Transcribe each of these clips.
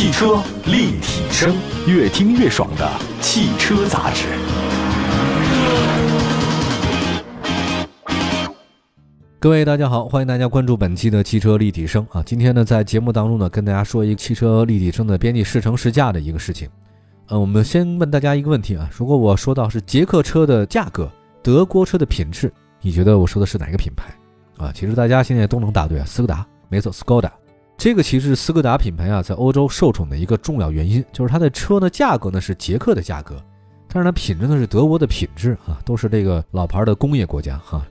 汽车立体声，越听越爽的汽车杂志。各位大家好，欢迎大家关注本期的汽车立体声啊！今天呢，在节目当中呢，跟大家说一个汽车立体声的编辑试乘试驾的一个事情。呃，我们先问大家一个问题啊：如果我说到是捷克车的价格，德国车的品质，你觉得我说的是哪个品牌啊？其实大家现在都能答对啊，斯柯达，没错，斯柯达。这个其实是斯柯达品牌啊，在欧洲受宠的一个重要原因，就是它的车呢价格呢是捷克的价格，但是它品质呢是德国的品质啊，都是这个老牌的工业国家哈。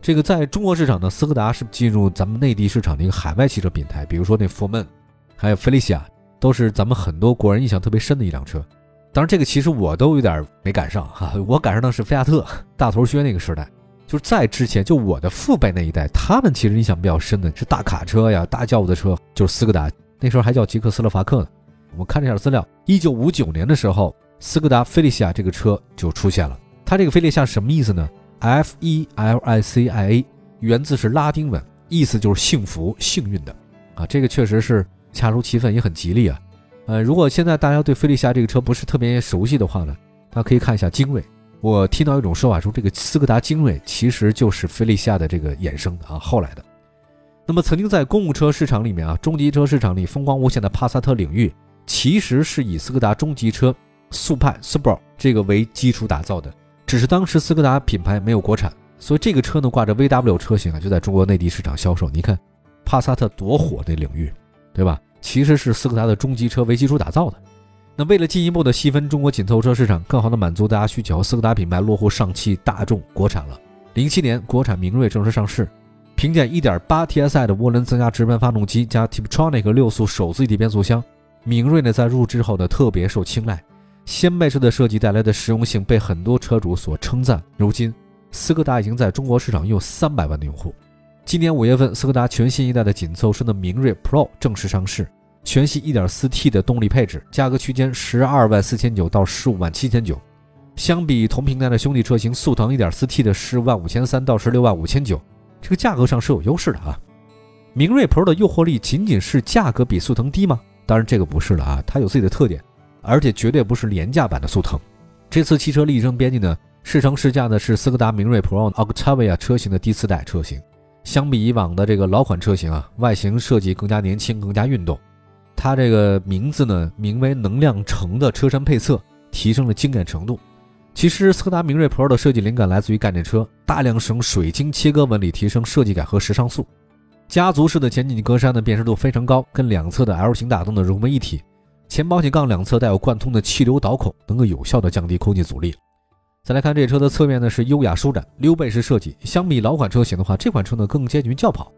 这个在中国市场呢，斯柯达是进入咱们内地市场的一个海外汽车品牌，比如说那福门，还有菲利西亚，都是咱们很多国人印象特别深的一辆车。当然，这个其实我都有点没赶上哈，我赶上的是菲亚特大头靴那个时代，就是在之前，就我的父辈那一代，他们其实印象比较深的是大卡车呀、大轿子车，就是斯柯达，那时候还叫捷克斯洛伐克呢。我们看这下资料，一九五九年的时候，斯柯达菲利西亚这个车就出现了。它这个菲利西亚什么意思呢？F E L I C I A，源自是拉丁文，意思就是幸福、幸运的啊。这个确实是恰如其分，也很吉利啊。呃，如果现在大家对菲利西亚这个车不是特别熟悉的话呢，大家可以看一下精锐。我听到一种说法说，这个斯柯达精锐其实就是菲利西亚的这个衍生的啊，后来的。那么曾经在公务车市场里面啊，中级车市场里风光无限的帕萨特领域，其实是以斯柯达中级车速派 Subaru 这个为基础打造的。只是当时斯柯达品牌没有国产，所以这个车呢挂着 VW 车型啊，就在中国内地市场销售。你看帕萨特多火那领域，对吧？其实是斯柯达的中级车为基础打造的。那为了进一步的细分中国紧凑车市场，更好的满足大家需求，斯柯达品牌落户上汽大众国产了。零七年，国产明锐正式上市。凭借1.8 TSI 的涡轮增压直喷发动机加 Tiptronic 六速手自一体变速箱，明锐呢在入之后呢特别受青睐。掀背式的设计带来的实用性被很多车主所称赞。如今，斯柯达已经在中国市场拥有三百万的用户。今年五月份，斯柯达全新一代的紧凑式的明锐 Pro 正式上市，全系 1.4T 的动力配置，价格区间十二万四千九到十五万七千九。相比同平台的兄弟车型速腾 1.4T 的十万五千三到十六万五千九，这个价格上是有优势的啊。明锐 Pro 的诱惑力仅仅是价格比速腾低吗？当然这个不是了啊，它有自己的特点，而且绝对不是廉价版的速腾。这次汽车立体编辑呢，试乘试驾的是斯柯达明锐 Pro Octavia 车型的第四代车型。相比以往的这个老款车型啊，外形设计更加年轻，更加运动。它这个名字呢，名为“能量城”的车身配色，提升了惊艳程度。其实，斯柯达明锐 Pro 的设计灵感来自于概念车，大量使用水晶切割纹理，提升设计感和时尚素。家族式的前进气格栅呢辨识度非常高，跟两侧的 L 型大灯的融为一体。前保险杠两侧带有贯通的气流导孔，能够有效的降低空气阻力。再来看这车的侧面呢，是优雅舒展溜背式设计。相比老款车型的话，这款车呢更接近于轿跑。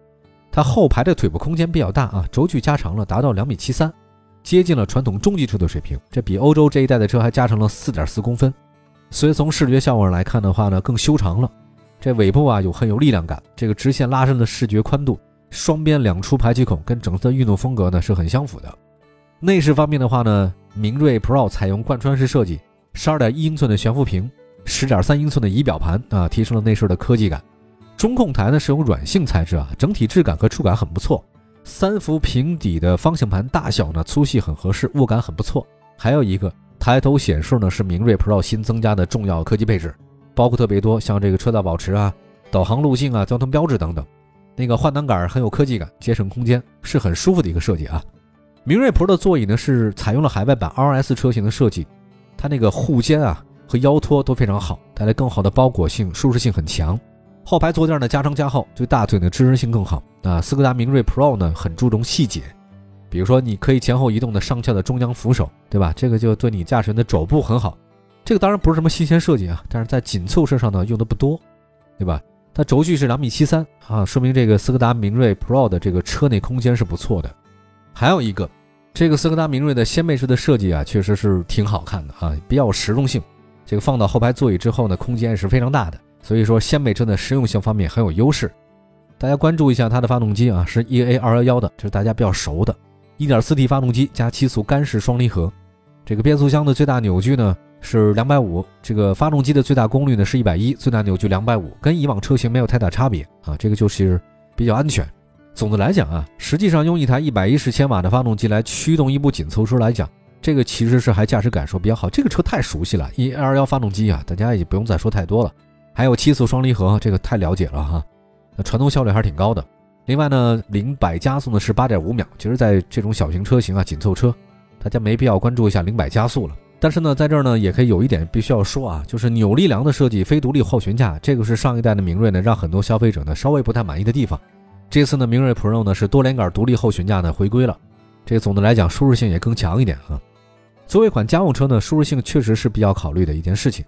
它后排的腿部空间比较大啊，轴距加长了，达到两米七三，接近了传统中级车的水平。这比欧洲这一代的车还加长了四点四公分。所以从视觉效果上来看的话呢，更修长了。这尾部啊有很有力量感，这个直线拉伸的视觉宽度，双边两出排气孔跟整车的运动风格呢是很相符的。内饰方面的话呢，明锐 Pro 采用贯穿式设计，十二点一英寸的悬浮屏。十点三英寸的仪表盘啊，提升了内饰的科技感。中控台呢是用软性材质啊，整体质感和触感很不错。三幅平底的方向盘大小呢粗细很合适，握感很不错。还有一个抬头显示呢是明锐 Pro 新增加的重要科技配置，包括特别多，像这个车道保持啊、导航路径啊、交通标志等等。那个换挡杆很有科技感，节省空间，是很舒服的一个设计啊。明锐 Pro 的座椅呢是采用了海外版 RS 车型的设计，它那个护肩啊。和腰托都非常好，带来更好的包裹性，舒适性很强。后排坐垫呢加长加厚，对大腿的支撑性更好。啊，斯柯达明锐 Pro 呢很注重细节，比如说你可以前后移动的上翘的中央扶手，对吧？这个就对你驾驶员的肘部很好。这个当然不是什么新鲜设计啊，但是在紧凑车上呢用的不多，对吧？它轴距是两米七三啊，说明这个斯柯达明锐 Pro 的这个车内空间是不错的。还有一个，这个斯柯达明锐的掀背式的设计啊，确实是挺好看的啊，比较有实用性。这个放到后排座椅之后呢，空间也是非常大的，所以说掀背车的实用性方面很有优势。大家关注一下它的发动机啊，是 EA 二幺幺的，这是大家比较熟的 1.4T 发动机加七速干式双离合。这个变速箱的最大扭矩呢是两百五，这个发动机的最大功率呢是一百一，最大扭矩两百五，跟以往车型没有太大差别啊，这个就是比较安全。总的来讲啊，实际上用一台一百一十千瓦的发动机来驱动一部紧凑车来讲，这个其实是还驾驶感受比较好。这个车太熟悉了，一二幺发动机啊，大家也不用再说太多了。还有七速双离合，这个太了解了哈。那传动效率还是挺高的。另外呢，零百加速呢是八点五秒。其实，在这种小型车型啊，紧凑车，大家没必要关注一下零百加速了。但是呢，在这儿呢，也可以有一点必须要说啊，就是扭力梁的设计，非独立后悬架，这个是上一代的明锐呢，让很多消费者呢稍微不太满意的地方。这次呢，明锐 Pro 呢是多连杆独立后悬架呢回归了，这总的来讲舒适性也更强一点啊。作为一款家用车呢，舒适性确实是比较考虑的一件事情。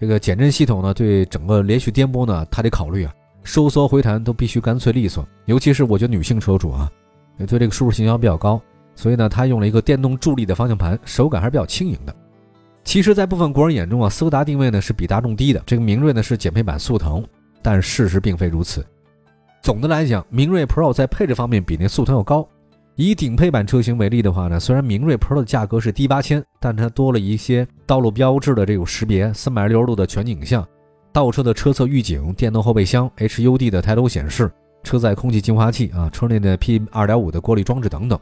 这个减震系统呢，对整个连续颠簸呢，它得考虑啊。收缩回弹都必须干脆利索，尤其是我觉得女性车主啊，对这个舒适性要求比较高，所以呢，它用了一个电动助力的方向盘，手感还是比较轻盈的。其实，在部分国人眼中啊，斯柯达定位呢是比大众低的，这个明锐呢是减配版速腾，但事实并非如此。总的来讲，明锐 Pro 在配置方面比那速腾要高。以顶配版车型为例的话呢，虽然明锐 Pro 的价格是低八千，但它多了一些道路标志的这种识别，三百六十度的全景影像。倒车的车侧预警、电动后备箱、HUD 的抬头显示、车载空气净化器啊、车内的 PM 二点五的过滤装置等等。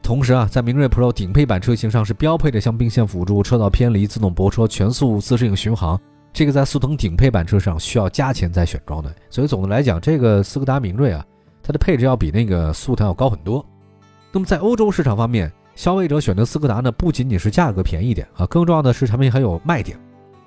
同时啊，在明锐 Pro 顶配版车型上是标配的像并线辅助、车道偏离、自动泊车、全速自适应巡航，这个在速腾顶配版车上需要加钱再选装的。所以总的来讲，这个斯柯达明锐啊，它的配置要比那个速腾要高很多。那么在欧洲市场方面，消费者选择斯柯达呢，不仅仅是价格便宜点啊，更重要的是产品还有卖点。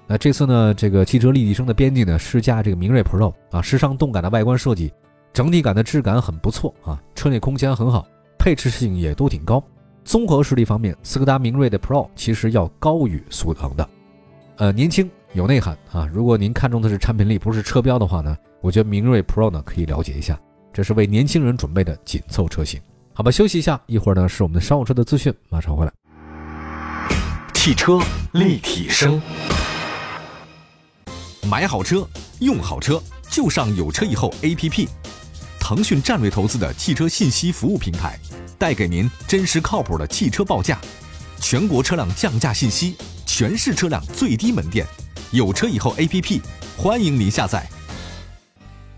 那这次呢，这个汽车立体声的编辑呢，试驾这个明锐 Pro 啊，时尚动感的外观设计，整体感的质感很不错啊，车内空间很好，配置性也都挺高。综合实力方面，斯柯达明锐的 Pro 其实要高于速腾的。呃，年轻有内涵啊。如果您看中的是产品力，不是车标的话呢，我觉得明锐 Pro 呢可以了解一下，这是为年轻人准备的紧凑车型。好吧，休息一下，一会儿呢是我们的商务车的资讯，马上回来。汽车立体声。买好车，用好车，就上有车以后 APP。腾讯战略投资的汽车信息服务平台，带给您真实靠谱的汽车报价，全国车辆降价信息，全市车辆最低门店。有车以后 APP，欢迎您下载。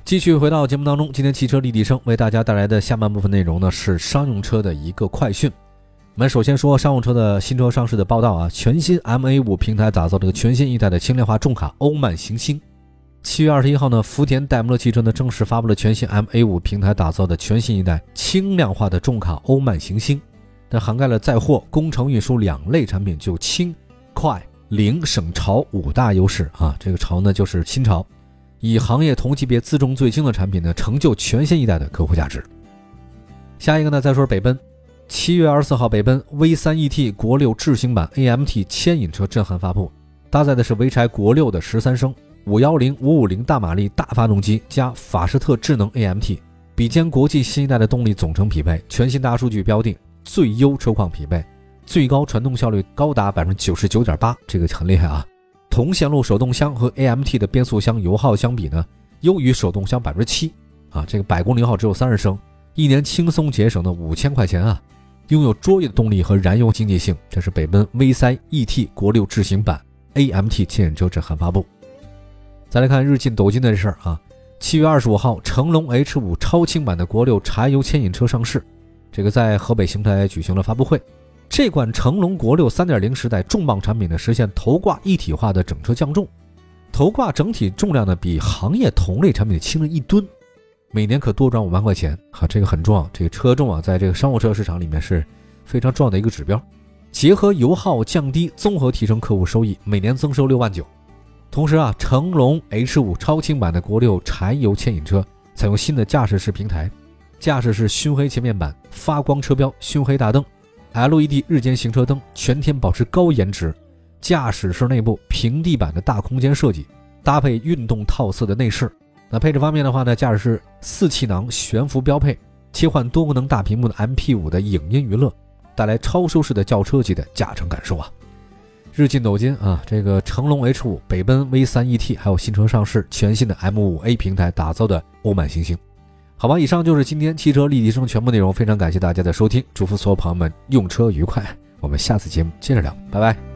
继续回到节目当中，今天汽车立体声为大家带来的下半部分内容呢，是商用车的一个快讯。我们首先说商务车的新车上市的报道啊，全新 MA5 平台打造这个全新一代的轻量化重卡欧曼行星。七月二十一号呢，福田戴姆勒汽车呢正式发布了全新 MA5 平台打造的全新一代轻量化的重卡欧曼行星。它涵盖了载货、工程运输两类产品，就轻、快、零、省潮五大优势啊。这个潮呢就是新潮，以行业同级别自重最轻的产品呢，成就全新一代的客户价值。下一个呢，再说北奔。七月二十四号，北奔 V 三 ET 国六智行版 AMT 牵引车震撼发布，搭载的是潍柴国六的十三升五幺零五五零大马力大发动机加法士特智能 AMT，比肩国际新一代的动力总成匹配，全新大数据标定最优车况匹配，最高传动效率高达百分之九十九点八，这个很厉害啊！同线路手动箱和 AMT 的变速箱油耗相比呢，优于手动箱百分之七啊，这个百公里耗只有三十升，一年轻松节省了五千块钱啊！拥有卓越的动力和燃油经济性，这是北奔 V3 ET 国六智行版 AMT 牵引车震撼发布。再来看日进斗金的事儿啊，七月二十五号，成龙 H5 超轻版的国六柴油牵引车上市，这个在河北邢台举行了发布会。这款成龙国六3.0时代重磅产品呢，实现头挂一体化的整车降重，头挂整体重量呢比行业同类产品轻了一吨。每年可多赚五万块钱，哈，这个很重要。这个车重啊，在这个商务车市场里面是非常重要的一个指标。结合油耗降低，综合提升客户收益，每年增收六万九。同时啊，成龙 H5 超轻版的国六柴油牵引车采用新的驾驶室平台，驾驶室熏黑前面板，发光车标，熏黑大灯，LED 日间行车灯，全天保持高颜值。驾驶室内部平地板的大空间设计，搭配运动套色的内饰。那配置方面的话呢，驾驶室四气囊悬浮标配，切换多功能大屏幕的 MP5 的影音娱乐，带来超舒适的轿车级的驾乘感受啊！日进斗金啊，这个成龙 H5、北奔 V3 ET 还有新车上市，全新的 M5A 平台打造的欧曼行星。好吧，以上就是今天汽车立体声全部内容，非常感谢大家的收听，祝福所有朋友们用车愉快，我们下次节目接着聊，拜拜。